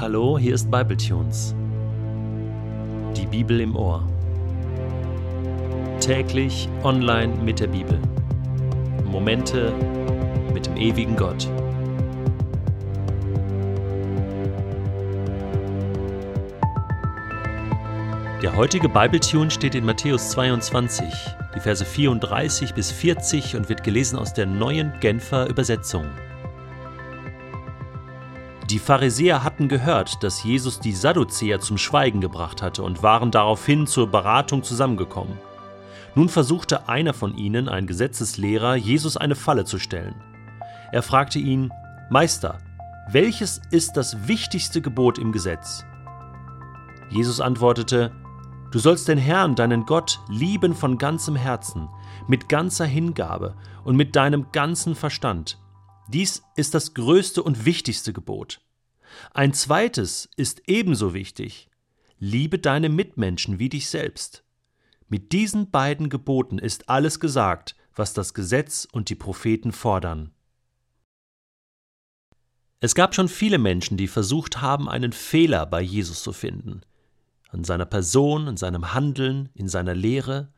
Hallo, hier ist Bibletunes. Die Bibel im Ohr. Täglich online mit der Bibel. Momente mit dem ewigen Gott. Der heutige Bibletune steht in Matthäus 22, die Verse 34 bis 40 und wird gelesen aus der neuen Genfer Übersetzung. Die Pharisäer hatten gehört, dass Jesus die Sadduzäer zum Schweigen gebracht hatte und waren daraufhin zur Beratung zusammengekommen. Nun versuchte einer von ihnen, ein Gesetzeslehrer, Jesus eine Falle zu stellen. Er fragte ihn, Meister, welches ist das wichtigste Gebot im Gesetz? Jesus antwortete, Du sollst den Herrn, deinen Gott, lieben von ganzem Herzen, mit ganzer Hingabe und mit deinem ganzen Verstand dies ist das größte und wichtigste Gebot. Ein zweites ist ebenso wichtig. Liebe deine Mitmenschen wie dich selbst. Mit diesen beiden Geboten ist alles gesagt, was das Gesetz und die Propheten fordern. Es gab schon viele Menschen, die versucht haben, einen Fehler bei Jesus zu finden. An seiner Person, in seinem Handeln, in seiner Lehre.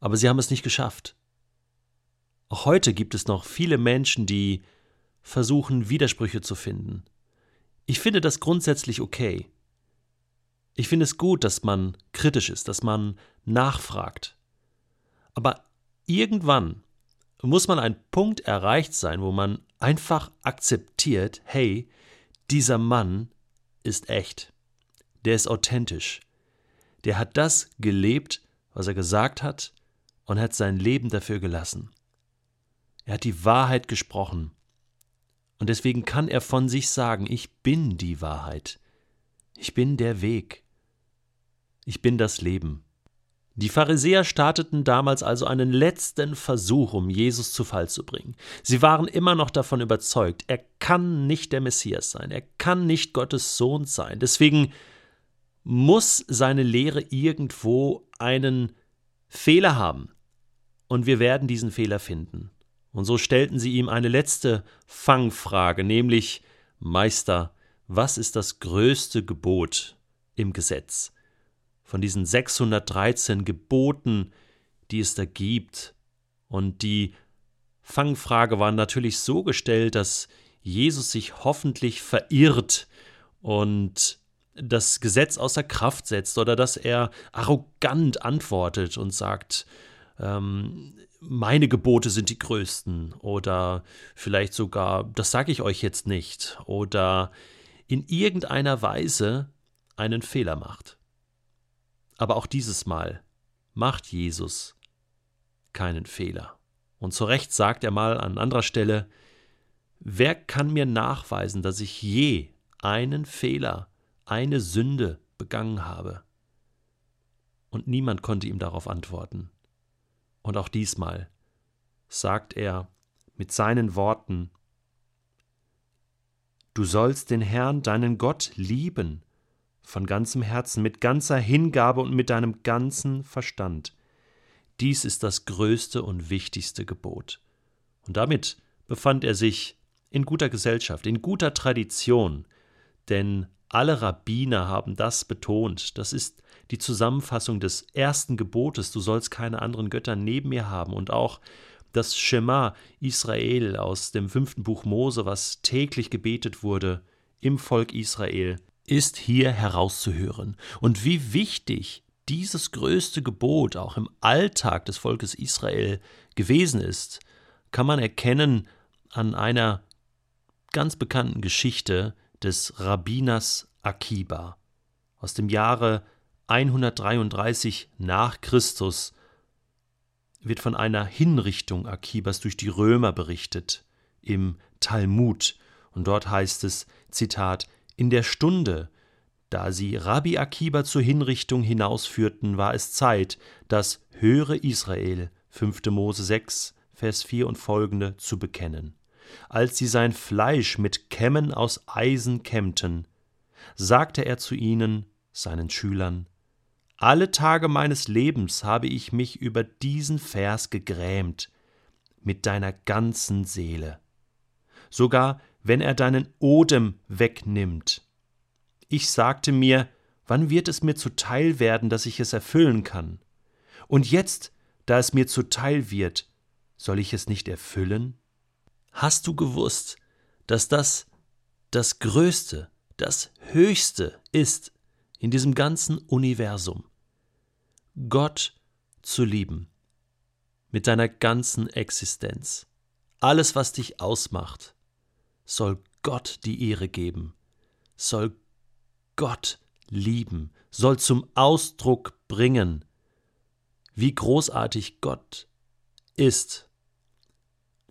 Aber sie haben es nicht geschafft. Auch heute gibt es noch viele Menschen, die versuchen, Widersprüche zu finden. Ich finde das grundsätzlich okay. Ich finde es gut, dass man kritisch ist, dass man nachfragt. Aber irgendwann muss man ein Punkt erreicht sein, wo man einfach akzeptiert, hey, dieser Mann ist echt. Der ist authentisch. Der hat das gelebt, was er gesagt hat, und hat sein Leben dafür gelassen. Er hat die Wahrheit gesprochen. Und deswegen kann er von sich sagen, ich bin die Wahrheit. Ich bin der Weg. Ich bin das Leben. Die Pharisäer starteten damals also einen letzten Versuch, um Jesus zu Fall zu bringen. Sie waren immer noch davon überzeugt, er kann nicht der Messias sein, er kann nicht Gottes Sohn sein. Deswegen muss seine Lehre irgendwo einen Fehler haben. Und wir werden diesen Fehler finden. Und so stellten sie ihm eine letzte Fangfrage, nämlich Meister, was ist das größte Gebot im Gesetz? Von diesen 613 Geboten, die es da gibt. Und die Fangfrage war natürlich so gestellt, dass Jesus sich hoffentlich verirrt und das Gesetz außer Kraft setzt oder dass er arrogant antwortet und sagt, ähm, meine Gebote sind die größten oder vielleicht sogar, das sage ich euch jetzt nicht oder in irgendeiner Weise einen Fehler macht. Aber auch dieses Mal macht Jesus keinen Fehler. Und zu Recht sagt er mal an anderer Stelle, wer kann mir nachweisen, dass ich je einen Fehler, eine Sünde begangen habe? Und niemand konnte ihm darauf antworten. Und auch diesmal sagt er mit seinen Worten, Du sollst den Herrn, deinen Gott, lieben, von ganzem Herzen, mit ganzer Hingabe und mit deinem ganzen Verstand. Dies ist das größte und wichtigste Gebot. Und damit befand er sich in guter Gesellschaft, in guter Tradition, denn alle Rabbiner haben das betont. Das ist die Zusammenfassung des ersten Gebotes, du sollst keine anderen Götter neben mir haben. Und auch das Schema Israel aus dem fünften Buch Mose, was täglich gebetet wurde im Volk Israel, ist hier herauszuhören. Und wie wichtig dieses größte Gebot auch im Alltag des Volkes Israel gewesen ist, kann man erkennen an einer ganz bekannten Geschichte, des Rabbiners Akiba. Aus dem Jahre 133 nach Christus wird von einer Hinrichtung Akibas durch die Römer berichtet im Talmud und dort heißt es Zitat in der Stunde da sie Rabbi Akiba zur Hinrichtung hinausführten, war es Zeit, das Höre Israel 5. Mose 6, Vers 4 und folgende zu bekennen als sie sein Fleisch mit Kämmen aus Eisen kämmten, sagte er zu ihnen, seinen Schülern, alle Tage meines Lebens habe ich mich über diesen Vers gegrämt, mit deiner ganzen Seele. Sogar wenn er deinen Odem wegnimmt. Ich sagte mir, wann wird es mir zuteil werden, dass ich es erfüllen kann? Und jetzt, da es mir zuteil wird, soll ich es nicht erfüllen? Hast du gewusst, dass das das Größte, das Höchste ist in diesem ganzen Universum? Gott zu lieben, mit deiner ganzen Existenz. Alles, was dich ausmacht, soll Gott die Ehre geben, soll Gott lieben, soll zum Ausdruck bringen, wie großartig Gott ist.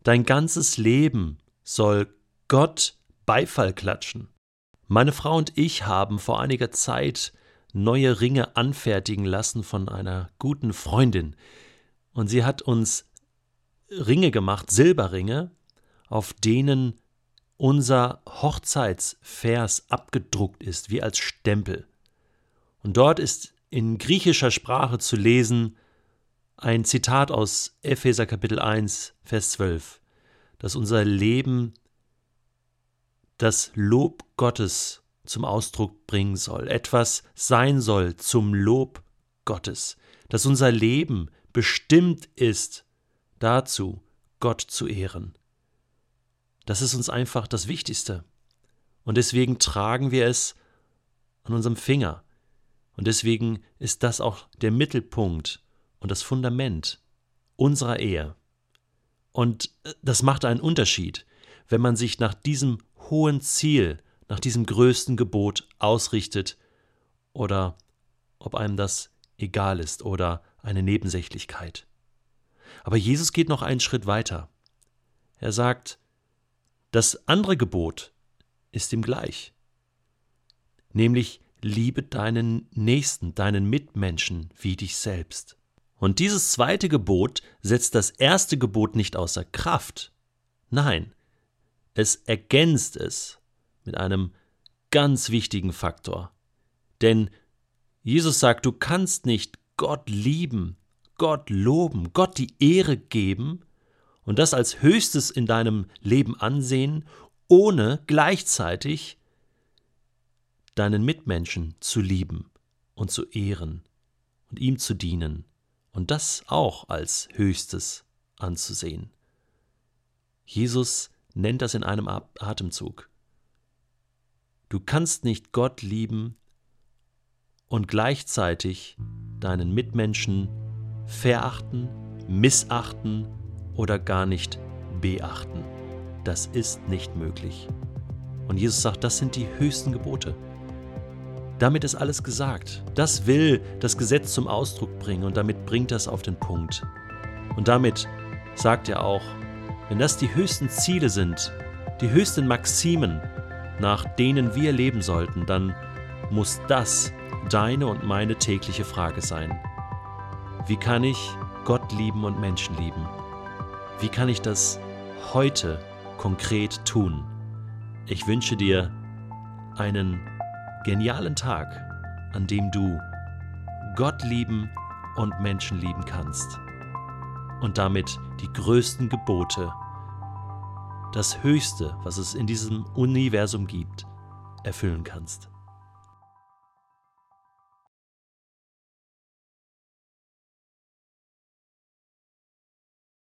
Dein ganzes Leben soll Gott Beifall klatschen. Meine Frau und ich haben vor einiger Zeit neue Ringe anfertigen lassen von einer guten Freundin. Und sie hat uns Ringe gemacht, Silberringe, auf denen unser Hochzeitsvers abgedruckt ist, wie als Stempel. Und dort ist in griechischer Sprache zu lesen ein Zitat aus Epheser Kapitel 1, Vers 12, dass unser Leben das Lob Gottes zum Ausdruck bringen soll, etwas sein soll zum Lob Gottes, dass unser Leben bestimmt ist dazu, Gott zu ehren. Das ist uns einfach das Wichtigste. Und deswegen tragen wir es an unserem Finger. Und deswegen ist das auch der Mittelpunkt und das Fundament unserer Ehe. Und äh, das macht einen Unterschied, wenn man sich nach diesem hohen Ziel nach diesem größten Gebot ausrichtet oder ob einem das egal ist oder eine Nebensächlichkeit. Aber Jesus geht noch einen Schritt weiter. Er sagt, das andere Gebot ist ihm gleich, nämlich liebe deinen Nächsten, deinen Mitmenschen wie dich selbst. Und dieses zweite Gebot setzt das erste Gebot nicht außer Kraft. Nein, es ergänzt es mit einem ganz wichtigen Faktor. Denn Jesus sagt, du kannst nicht Gott lieben, Gott loben, Gott die Ehre geben und das als Höchstes in deinem Leben ansehen, ohne gleichzeitig deinen Mitmenschen zu lieben und zu ehren und ihm zu dienen und das auch als Höchstes anzusehen. Jesus nennt das in einem Atemzug. Du kannst nicht Gott lieben und gleichzeitig deinen Mitmenschen verachten, missachten oder gar nicht beachten. Das ist nicht möglich. Und Jesus sagt, das sind die höchsten Gebote. Damit ist alles gesagt. Das will das Gesetz zum Ausdruck bringen und damit bringt das auf den Punkt. Und damit sagt er auch, wenn das die höchsten Ziele sind, die höchsten Maximen, nach denen wir leben sollten, dann muss das deine und meine tägliche Frage sein. Wie kann ich Gott lieben und Menschen lieben? Wie kann ich das heute konkret tun? Ich wünsche dir einen genialen Tag, an dem du Gott lieben und Menschen lieben kannst und damit die größten Gebote das Höchste, was es in diesem Universum gibt, erfüllen kannst.